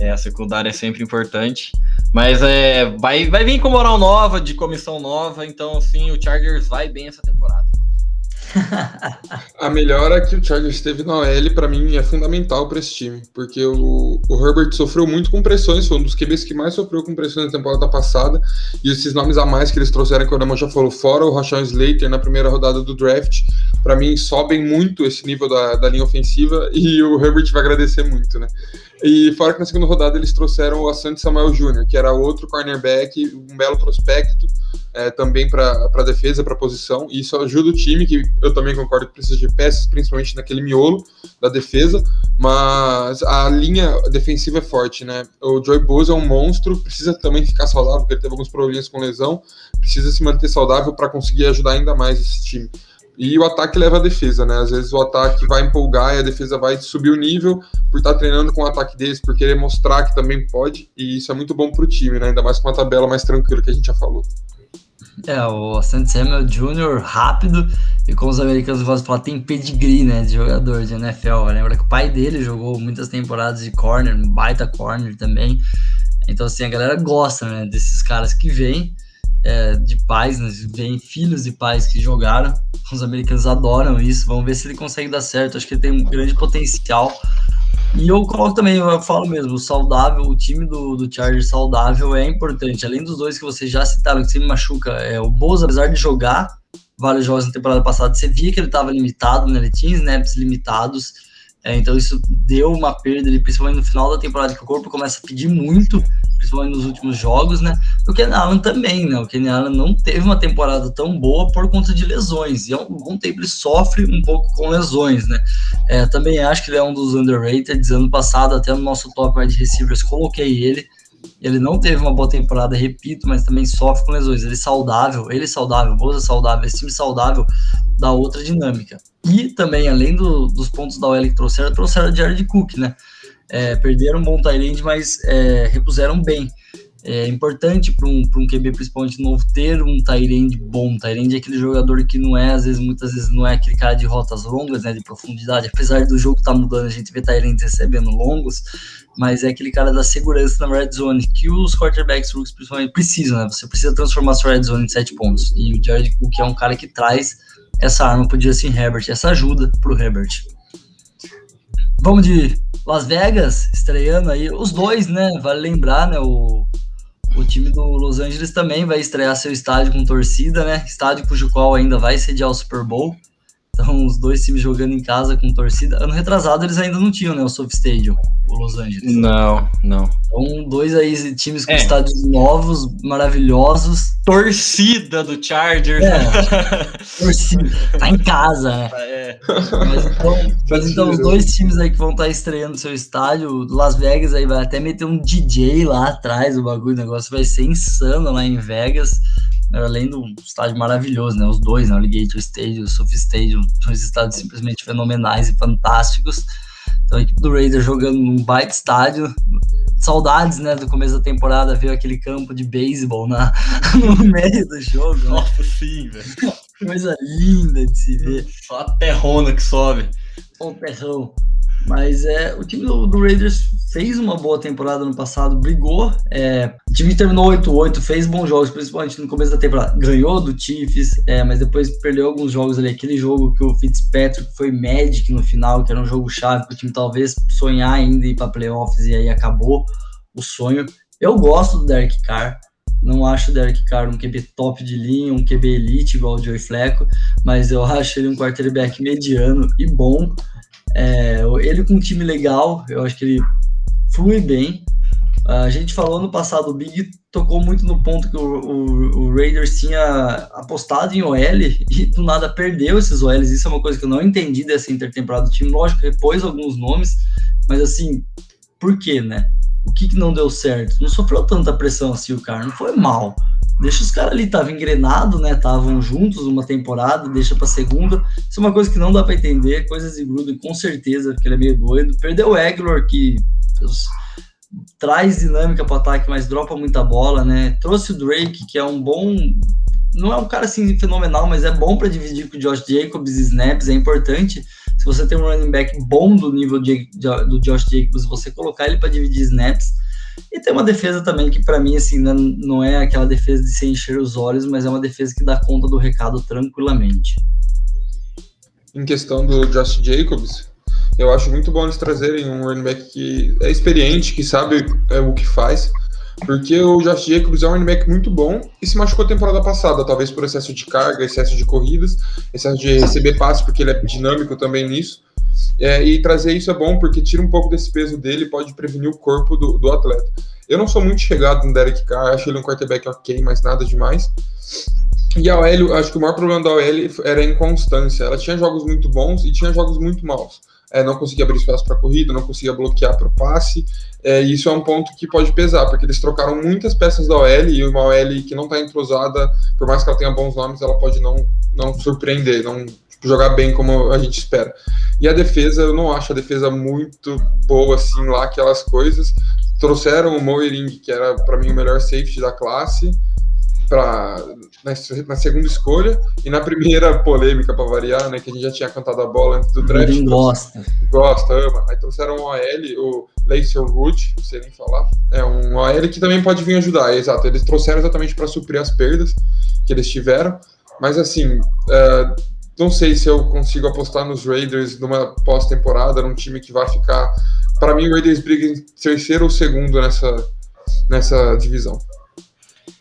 É, a secundária é sempre importante. Mas é, vai, vai vir com moral nova, de comissão nova, então sim, o Chargers vai bem essa temporada. <laughs> a melhora que o Chargers teve na OL, para mim, é fundamental para esse time, porque o, o, Herbert sofreu muito com pressões, foi um dos QBs que mais sofreu com pressões na temporada passada, e esses nomes a mais que eles trouxeram, que o Adamão já falou, fora o Rashawn Slater na primeira rodada do draft, para mim sobem muito esse nível da, da linha ofensiva, e o Herbert vai agradecer muito, né? E fora que na segunda rodada eles trouxeram o Asante Samuel Jr., que era outro cornerback, um belo prospecto, é, também para a defesa, para a posição, e isso ajuda o time, que eu também concordo que precisa de peças, principalmente naquele miolo da defesa, mas a linha defensiva é forte, né? O Joy Bosa é um monstro, precisa também ficar saudável, porque ele teve alguns problemas com lesão, precisa se manter saudável para conseguir ajudar ainda mais esse time. E o ataque leva a defesa, né? Às vezes o ataque vai empolgar e a defesa vai subir o nível por estar tá treinando com o ataque deles, por querer mostrar que também pode. E isso é muito bom para o time, né? Ainda mais com uma tabela mais tranquila que a gente já falou. É, o Santos Samuel Jr. rápido e como os americanos gostam de falar, tem pedigree, né, de jogador de NFL. Lembra que o pai dele jogou muitas temporadas de corner, um baita corner também. Então, assim, a galera gosta, né, desses caras que vêm é, de pais, né? Vem filhos de pais que jogaram. Os americanos adoram isso. Vamos ver se ele consegue dar certo. Acho que ele tem um grande potencial. E eu coloco também, eu falo mesmo, o saudável, o time do, do Chargers saudável é importante. Além dos dois que vocês já citaram, que se me machuca, é o Bozo, apesar de jogar vários jogos na temporada passada, você via que ele estava limitado, né? Ele tinha snaps limitados. É, então isso deu uma perda, principalmente no final da temporada, que o corpo começa a pedir muito principalmente nos últimos jogos, né? O Ken Allen também, né? O Ken Allen não teve uma temporada tão boa por conta de lesões. E há um bom tempo ele sofre um pouco com lesões, né? É, também acho que ele é um dos underrated. Ano passado, até no nosso top wide receivers, coloquei ele. Ele não teve uma boa temporada, repito, mas também sofre com lesões. Ele é saudável, ele é saudável, Boza saudável, esse time saudável dá outra dinâmica. E também, além do, dos pontos da OL que trouxeram, trouxeram a Jared Cook, né? é, perderam um bom Tyrande, mas é, repuseram bem. É importante para um, um QB, principalmente novo, ter um Tyrande bom. Tyrande é aquele jogador que não é, às vezes, muitas vezes, não é aquele cara de rotas longas, né, de profundidade. Apesar do jogo estar tá mudando, a gente vê Tyrandes recebendo longos, mas é aquele cara da segurança na red zone, que os quarterbacks principalmente precisam, né? Você precisa transformar sua red zone em sete pontos. E o Jared Cook é um cara que traz essa arma pro Justin Herbert, essa ajuda pro Herbert. Vamos de Las Vegas, estreando aí, os dois, né? Vale lembrar, né? O, o time do Los Angeles também vai estrear seu estádio com torcida, né? Estádio cujo qual ainda vai sediar o Super Bowl. Então, os dois times jogando em casa com torcida. Ano retrasado eles ainda não tinham, né? O Soft Stadium, o Los Angeles. Não, não. Então, dois aí times com é. estádios novos, maravilhosos. Torcida do Chargers. É, <laughs> torcida. Tá em casa, né? É. Mas então, mas então, os dois times aí que vão estar tá estreando seu estádio, Las Vegas aí vai até meter um DJ lá atrás, o bagulho, o negócio vai ser insano lá em Vegas além do estádio maravilhoso, né? Os dois, né? O Alligator Stadium, o Sophie Stadium, são estádios simplesmente fenomenais e fantásticos. Então a equipe do Raiders jogando num baita estádio. Saudades, né, do começo da temporada, ver aquele campo de beisebol na, <laughs> no meio do jogo. Né? Nossa, sim, velho. Coisa linda de se ver. Só a terrona que sobe. Só o terrão. Mas é, o time do, do, Raiders fez uma boa temporada no passado, brigou. É, o time terminou 8-8, fez bons jogos, principalmente no começo da temporada. Ganhou do Chiefs, é, mas depois perdeu alguns jogos ali. Aquele jogo que o Fitzpatrick foi Magic no final, que era um jogo chave para o time talvez sonhar ainda ir para playoffs e aí acabou o sonho. Eu gosto do Derek Carr. Não acho o Derek Carr um QB top de linha, um QB elite igual o Joey Fleco, mas eu <laughs> acho ele um quarterback mediano e bom. É, ele com um time legal, eu acho que ele flui bem. A gente falou no passado, o Big tocou muito no ponto que o, o, o, Raiders tinha apostado em OL e do nada perdeu esses OLs. Isso é uma coisa que eu não entendi dessa intertemporada do time. Lógico, repôs alguns nomes, mas assim, por quê, né? O que, que não deu certo? Não sofreu tanta pressão assim o cara, não foi mal deixa os caras ali, estavam engrenados, né? Estavam juntos uma temporada, deixa pra segunda. Isso é uma coisa que não dá para entender. Coisas de Gruden, com certeza, porque ele é meio doido. Perdeu o Eglor, que Deus, traz dinâmica para ataque, mas dropa muita bola, né? Trouxe o Drake, que é um bom. Não é um cara assim fenomenal, mas é bom para dividir com o Josh Jacobs e snaps, é importante. Se você tem um running back bom do nível de, de, do Josh Jacobs, você colocar ele para dividir snaps e tem uma defesa também que, para mim, assim, não é aquela defesa de se encher os olhos, mas é uma defesa que dá conta do recado tranquilamente. Em questão do Josh Jacobs, eu acho muito bom eles trazerem um running back que é experiente, que sabe é, o que faz, porque o Josh Jacobs é um running back muito bom e se machucou a temporada passada, talvez por excesso de carga, excesso de corridas, excesso de receber passes, porque ele é dinâmico também nisso. É, e trazer isso é bom porque tira um pouco desse peso dele e pode prevenir o corpo do, do atleta. Eu não sou muito chegado no Derek Carr, acho ele um quarterback ok, mas nada demais. E a OL, acho que o maior problema da OL era a inconstância. Ela tinha jogos muito bons e tinha jogos muito maus. É, não conseguia abrir espaço para corrida, não conseguia bloquear para o passe. É, isso é um ponto que pode pesar, porque eles trocaram muitas peças da OL e uma OL que não está entrosada, por mais que ela tenha bons nomes, ela pode não, não surpreender, não jogar bem como a gente espera. E a defesa, eu não acho a defesa muito boa assim lá, aquelas coisas. Trouxeram o Moering, que era para mim o melhor safety da classe pra, na, na, segunda escolha e na primeira polêmica para variar, né, que a gente já tinha cantado a bola antes do draft. Ninguém gosta. Gosta, ama. Aí trouxeram um OL, o Lacer Wood, não sei nem falar. É um OL que também pode vir ajudar, exato. Eles trouxeram exatamente para suprir as perdas que eles tiveram, mas assim, uh, não sei se eu consigo apostar nos Raiders numa pós-temporada, num time que vai ficar. Para mim, o Raiders briga em terceiro ou segundo nessa, nessa divisão.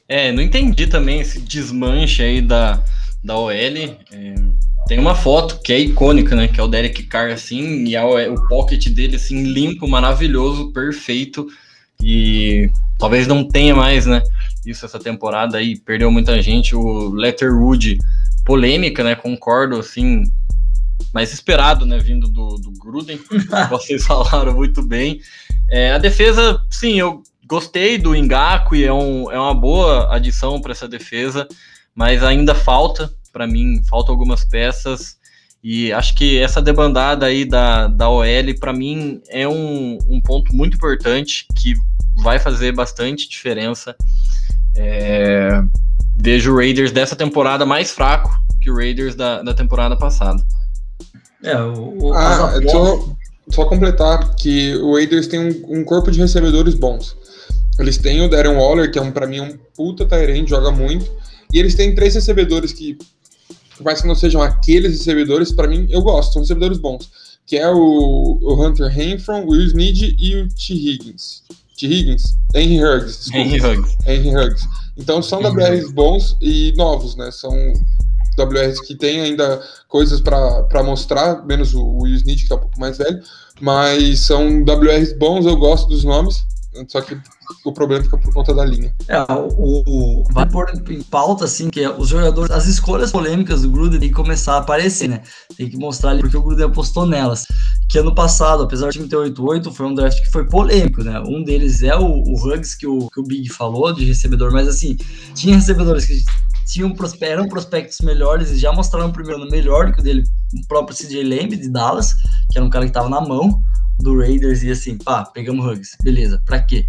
É, não entendi também esse desmanche aí da, da OL. É, tem uma foto que é icônica, né? Que é o Derek Carr, assim, e a, o pocket dele, assim, limpo, maravilhoso, perfeito. E talvez não tenha mais, né? Isso essa temporada aí, perdeu muita gente. O Letterwood, polêmica, né? Concordo, assim, mais esperado, né? Vindo do, do Gruden, <laughs> vocês falaram muito bem. É, a defesa, sim, eu gostei do Engaku e é, um, é uma boa adição para essa defesa, mas ainda falta, para mim, faltam algumas peças. E acho que essa debandada aí da, da OL, para mim, é um, um ponto muito importante que vai fazer bastante diferença. É, vejo o Raiders dessa temporada mais fraco que o Raiders da, da temporada passada. É, o, o ah, só, só completar que o Raiders tem um, um corpo de recebedores bons. Eles têm o Darren Waller, que é um, para mim um puta Tyrant, joga muito. E eles têm três recebedores que, por mais que não sejam aqueles recebedores, para mim eu gosto, são recebedores bons. Que é o, o Hunter Renfro, o Will Snead e o T. Higgins. T. Higgins? Henry Huggs. Henry Huggs. Henry Huggs. Então são WRs bons e novos, né? São WRs que têm ainda coisas para mostrar, menos o Will Snead, que tá um pouco mais velho. Mas são WRs bons, eu gosto dos nomes. Só que o problema fica por conta da linha. É, o, o vai pôr em pauta, assim, que é os jogadores, as escolhas polêmicas do Gruden tem que começar a aparecer, né? Tem que mostrar ali porque o Gruden apostou nelas. Que ano passado, apesar de time ter 8-8, foi um draft que foi polêmico, né? Um deles é o, o Hugs, que o, que o Big falou, de recebedor, mas assim, tinha recebedores que tinham eram prospectos melhores e já mostraram primeiro melhor do que o dele, o próprio CJ Lamb de Dallas, que era um cara que estava na mão do Raiders e assim, pá, pegamos Hugs, beleza, pra quê?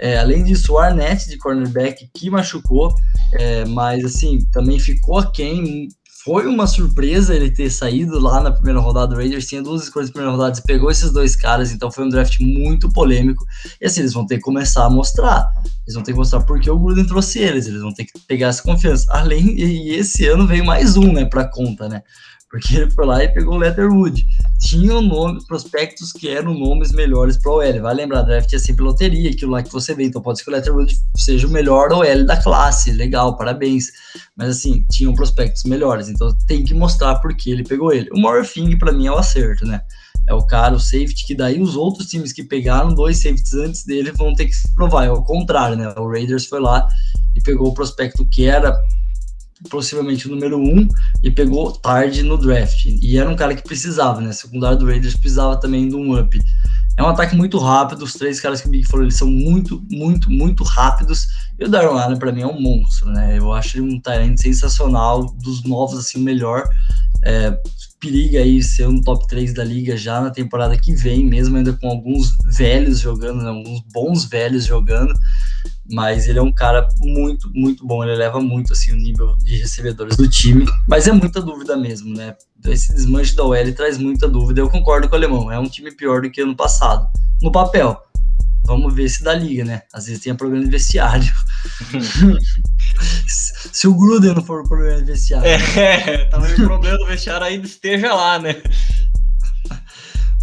É, além disso, o Arnett de cornerback que machucou, é, mas assim, também ficou quem foi uma surpresa ele ter saído lá na primeira rodada do Raiders, tinha duas escolhas na primeira rodada, e pegou esses dois caras, então foi um draft muito polêmico, e assim, eles vão ter que começar a mostrar, eles vão ter que mostrar porque o Gruden trouxe eles, eles vão ter que pegar essa confiança, além, e esse ano veio mais um, né, pra conta, né, porque ele foi lá e pegou o Letterwood. Tinham nome, prospectos que eram nomes melhores para o OL. Vai lembrar, draft é sempre loteria, aquilo lá que você vê. Então pode ser que o Letterwood seja o melhor OL da classe. Legal, parabéns. Mas assim, tinham prospectos melhores. Então tem que mostrar por que ele pegou ele. O Morphing, para mim, é o acerto, né? É o cara, o safety, que daí os outros times que pegaram dois safeties antes dele vão ter que provar. É o contrário, né? O Raiders foi lá e pegou o prospecto que era possivelmente o número um e pegou tarde no draft. E era um cara que precisava, né? Secundário do Raiders precisava também de um up. É um ataque muito rápido, os três caras que o Big falou, eles são muito, muito, muito rápidos. E o Darren Allen, para mim, é um monstro, né? Eu acho ele um talento sensacional, dos novos, assim, o melhor. É, periga aí ser um top 3 da liga já na temporada que vem, mesmo ainda com alguns velhos jogando, né? alguns bons velhos jogando mas ele é um cara muito, muito bom, ele leva muito assim o nível de recebedores do time, mas é muita dúvida mesmo, né? Esse desmanche da OL traz muita dúvida. Eu concordo com o alemão, é um time pior do que ano passado. No papel, vamos ver se dá liga, né? Às vezes tem problema de vestiário. <laughs> se o Gruden não for o problema de vestiário. É, <laughs> talvez o problema do vestiário ainda esteja lá, né?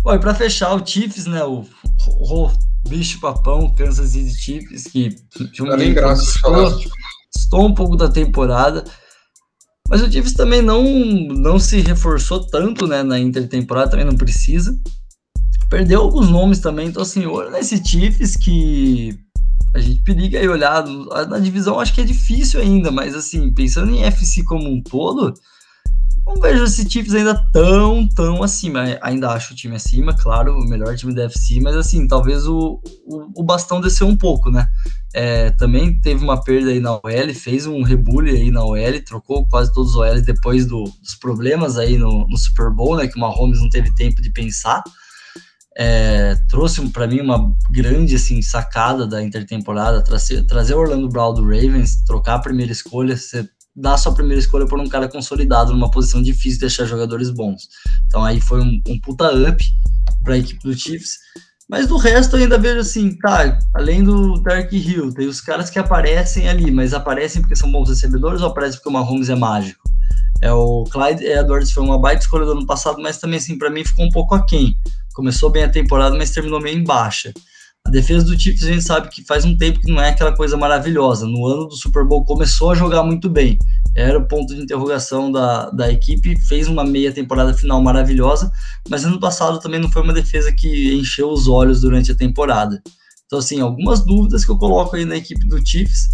Bom, e pra fechar, o Chiefs, né? O, o, bicho papão, Kansas City Chiefs, que um nem graça estou um pouco da temporada. Mas o Chiefs também não, não se reforçou tanto né, na intertemporada, também não precisa. Perdeu alguns nomes também, então assim, olha nesse Chiefs que a gente periga aí olhar. Na divisão acho que é difícil ainda, mas assim, pensando em FC como um todo, não vejo esse Chiefs ainda tão, tão acima. Ainda acho o time acima, claro, o melhor time da FC, mas assim, talvez o, o, o bastão desceu um pouco, né? É, também teve uma perda aí na OL, fez um rebule aí na OL, trocou quase todos os OL depois do, dos problemas aí no, no Super Bowl, né? Que o Mahomes não teve tempo de pensar. É, trouxe para mim uma grande assim sacada da intertemporada, trazer, trazer Orlando Brown do Ravens, trocar a primeira escolha, você dá sua primeira escolha por um cara consolidado numa posição difícil de deixar jogadores bons. Então aí foi um, um puta up para a equipe do Chiefs. Mas do resto eu ainda vejo assim, tá, além do Dark Hill, tem os caras que aparecem ali, mas aparecem porque são bons recebedores ou aparecem porque o Mahomes é mágico? É o Clyde Edwards foi uma baita escolha do ano passado, mas também assim para mim ficou um pouco aquém. Começou bem a temporada, mas terminou meio em baixa. A defesa do Chiefs a gente sabe que faz um tempo que não é aquela coisa maravilhosa. No ano do Super Bowl começou a jogar muito bem. Era o ponto de interrogação da, da equipe, fez uma meia temporada final maravilhosa, mas ano passado também não foi uma defesa que encheu os olhos durante a temporada. Então, assim, algumas dúvidas que eu coloco aí na equipe do Chiefs,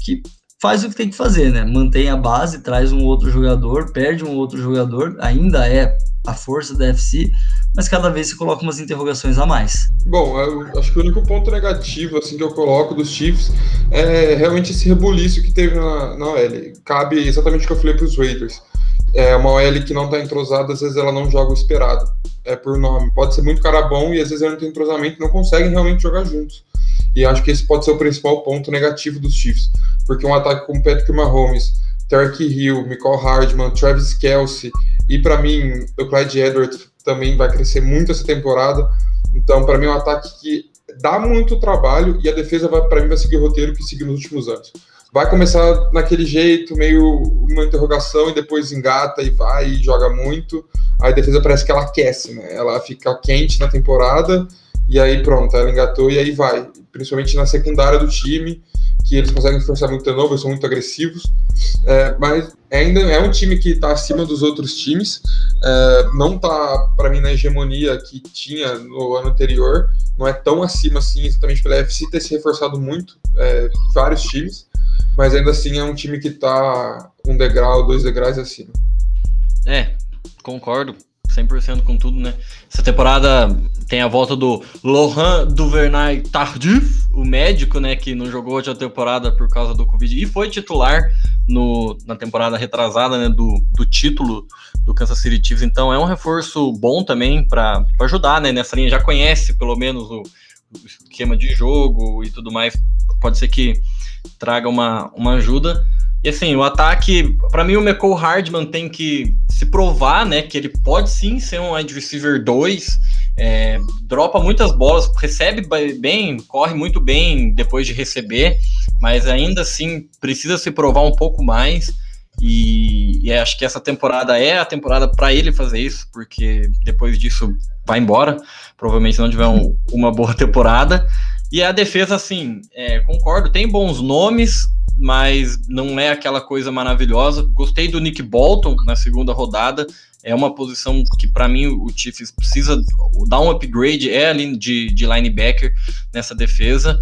que faz o que tem que fazer, né? Mantém a base, traz um outro jogador, perde um outro jogador, ainda é a força da FC, mas cada vez se coloca umas interrogações a mais. Bom, eu acho que o único ponto negativo assim que eu coloco dos Chiefs é realmente esse rebuliço que teve na, na OL. Cabe exatamente o que eu falei para os Raiders. É uma OL que não está entrosada, às vezes ela não joga o esperado. É por nome. Pode ser muito cara bom e às vezes ela não tem entrosamento não conseguem realmente jogar juntos. E acho que esse pode ser o principal ponto negativo dos Chiefs. Porque um ataque com Patrick Mahomes, Tark Hill, Michael Hardman, Travis Kelsey e para mim o Clyde Edwards também vai crescer muito essa temporada. Então, para mim, é um ataque que dá muito trabalho e a defesa, para mim, vai seguir o roteiro que seguiu nos últimos anos. Vai começar naquele jeito, meio uma interrogação, e depois engata e vai e joga muito. Aí a defesa parece que ela aquece, né? Ela fica quente na temporada e aí pronto, ela engatou e aí vai. Principalmente na secundária do time que eles conseguem forçar muito novo, são muito agressivos, é, mas ainda é um time que está acima dos outros times, é, não está, para mim, na hegemonia que tinha no ano anterior, não é tão acima assim, exatamente pela FC ter se reforçado muito, é, vários times, mas ainda assim é um time que está um degrau, dois degraus acima. É, concordo. 100% com tudo, né? Essa temporada tem a volta do Laurent Duvernay Tardif, o médico, né, que não jogou hoje a temporada por causa do Covid e foi titular no, na temporada retrasada, né, do, do título do Kansas City Chiefs. Então é um reforço bom também para ajudar, né, nessa linha. Já conhece pelo menos o, o esquema de jogo e tudo mais. Pode ser que traga uma, uma ajuda. E assim, o ataque, para mim o McCall Hardman tem que se provar, né, que ele pode sim ser um wide receiver 2, é, dropa muitas bolas, recebe bem, corre muito bem depois de receber, mas ainda assim precisa se provar um pouco mais. E, e acho que essa temporada é a temporada para ele fazer isso, porque depois disso vai embora. Provavelmente não tiver um, uma boa <laughs> temporada. E a defesa, assim, é, concordo, tem bons nomes, mas não é aquela coisa maravilhosa. Gostei do Nick Bolton na segunda rodada. É uma posição que, para mim, o Chiefs precisa dar um upgrade. É ali de, de linebacker nessa defesa.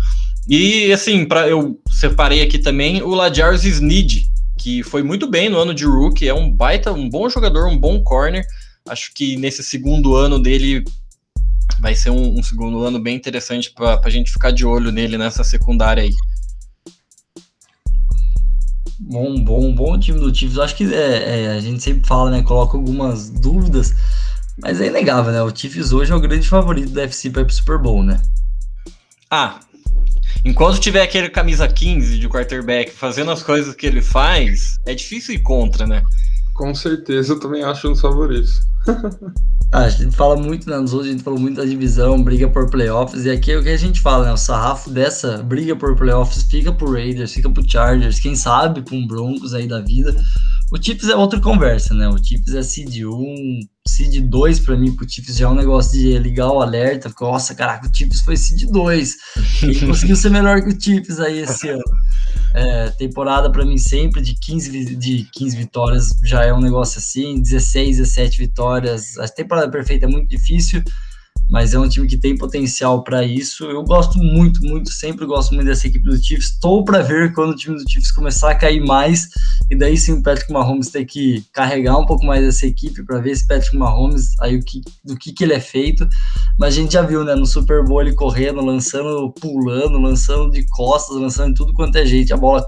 E, assim, para eu separei aqui também o Lajars Sneed, que foi muito bem no ano de rookie. É um baita, um bom jogador, um bom corner. Acho que nesse segundo ano dele vai ser um, um segundo ano bem interessante para a gente ficar de olho nele nessa secundária aí. Bom, bom, bom time do Chiefs. Acho que é, é, a gente sempre fala, né? Coloca algumas dúvidas, mas é inegável, né? O Chiefs hoje é o grande favorito da FC para ir pro Super Bowl, né? Ah, enquanto tiver aquele camisa 15 de quarterback fazendo as coisas que ele faz, é difícil ir contra, né? Com certeza, eu também acho um dos favoritos. Ah, a gente fala muito né, nos outros, a gente falou muito da divisão, briga por playoffs, e aqui é o que a gente fala, né? O sarrafo dessa briga por playoffs fica pro Raiders, fica pro Chargers, quem sabe pro um Broncos aí da vida, O Chiefs é outra conversa, né? O Chiefs é seed 1, seed 2 para mim, pro Chiefs já é um negócio de ligar o alerta, porque, nossa, caraca, o Chiefs foi seed 2. E <laughs> conseguiu ser melhor que o Chiefs aí esse ano. É, temporada para mim sempre de 15, de 15 vitórias já é um negócio assim, 16, 17 vitórias. A temporada perfeita é muito difícil, mas é um time que tem potencial para isso. Eu gosto muito, muito, sempre gosto muito dessa equipe do Chiefs. Estou para ver quando o time do Chiefs começar a cair mais e daí sim o Patrick Mahomes ter que carregar um pouco mais essa equipe para ver esse Patrick Mahomes aí o que, do que, que ele é feito. Mas a gente já viu, né, no Super Bowl ele correndo, lançando, pulando, lançando de costas, lançando em tudo quanto é jeito, a bola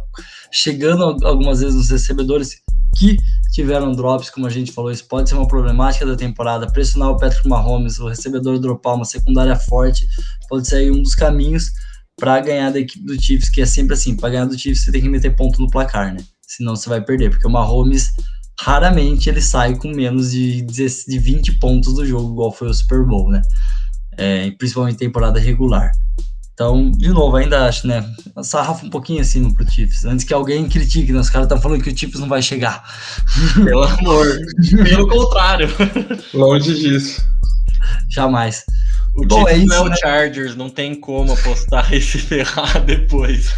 chegando algumas vezes nos recebedores que tiveram drops, como a gente falou, isso pode ser uma problemática da temporada. Pressionar o Patrick Mahomes, o recebedor dropar uma secundária forte, pode ser um dos caminhos para ganhar da equipe do Chiefs, que é sempre assim: para ganhar do Chiefs você tem que meter ponto no placar, né? Senão você vai perder, porque o Mahomes raramente ele sai com menos de, de 20 pontos do jogo, igual foi o Super Bowl, né? É, principalmente temporada regular. Então, de novo, ainda acho, né? Sarrafa um pouquinho acima pro Chiefs. Antes que alguém critique, né? Os caras estão falando que o Chiefs não vai chegar. <laughs> Pelo amor. Pelo contrário. Longe disso. Jamais. O Bom, Chiefs é isso, não é né? o Chargers, não tem como apostar e se ferrar <laughs> depois.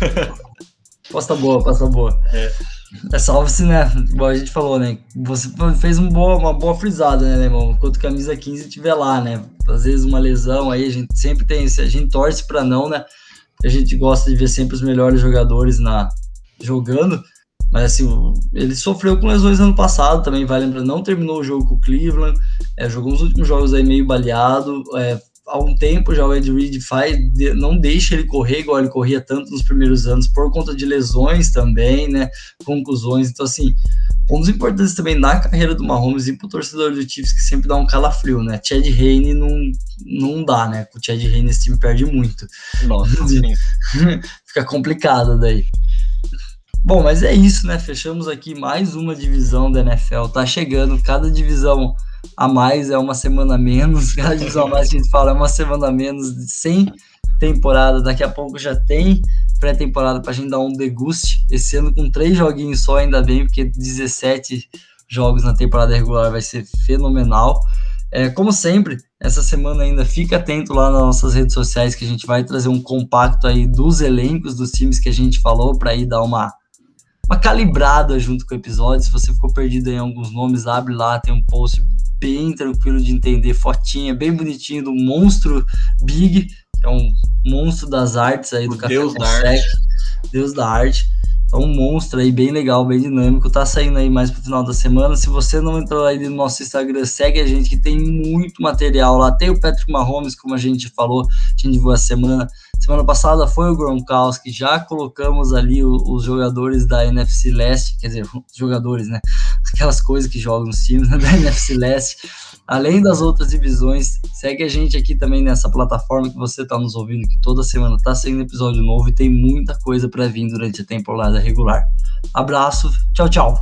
Aposta boa, aposta boa. É. É salve-se, né? Igual a gente falou, né? Você fez um boa, uma boa frisada, né, irmão? Enquanto camisa 15 estiver lá, né? Às vezes uma lesão aí, a gente sempre tem. A gente torce para não, né? A gente gosta de ver sempre os melhores jogadores na jogando. Mas assim, ele sofreu com lesões ano passado também, vai lembrar, não terminou o jogo com o Cleveland, é, jogou os últimos jogos aí meio baleado, é, há um tempo já o Ed Reed faz, não deixa ele correr igual ele corria tanto nos primeiros anos, por conta de lesões também, né, conclusões, então assim, pontos importantes também na carreira do Mahomes e pro torcedor do Chiefs que sempre dá um calafrio, né, Chad Heine não, não dá, né, com o Chad Heine esse time perde muito. Nossa, <laughs> Fica complicado daí. Bom, mas é isso, né? Fechamos aqui mais uma divisão da NFL. Tá chegando, cada divisão a mais é uma semana a menos. Cada divisão a mais a gente fala é uma semana a menos sem temporada. Daqui a pouco já tem pré-temporada para a gente dar um deguste. Esse ano com três joguinhos só, ainda bem, porque 17 jogos na temporada regular vai ser fenomenal. É, como sempre, essa semana ainda fica atento lá nas nossas redes sociais que a gente vai trazer um compacto aí dos elencos dos times que a gente falou para ir dar uma uma calibrada junto com o episódio. Se você ficou perdido em alguns nomes, abre lá, tem um post bem tranquilo de entender, fotinha, bem bonitinho do monstro Big, que é um monstro das artes aí do o Café Deus da arte. Deus da arte. Então, um monstro aí, bem legal, bem dinâmico. Tá saindo aí mais pro final da semana. Se você não entrou aí no nosso Instagram, segue a gente que tem muito material lá. Tem o Patrick Mahomes, como a gente falou, a gente viu a semana. Semana passada foi o Gronkowski, já colocamos ali os jogadores da NFC Leste, quer dizer, os <laughs> jogadores, né? Aquelas coisas que jogam nos times né? da NFC Leste. Além das outras divisões, segue a gente aqui também nessa plataforma que você está nos ouvindo, que toda semana está saindo episódio novo e tem muita coisa para vir durante a temporada regular. Abraço, tchau, tchau.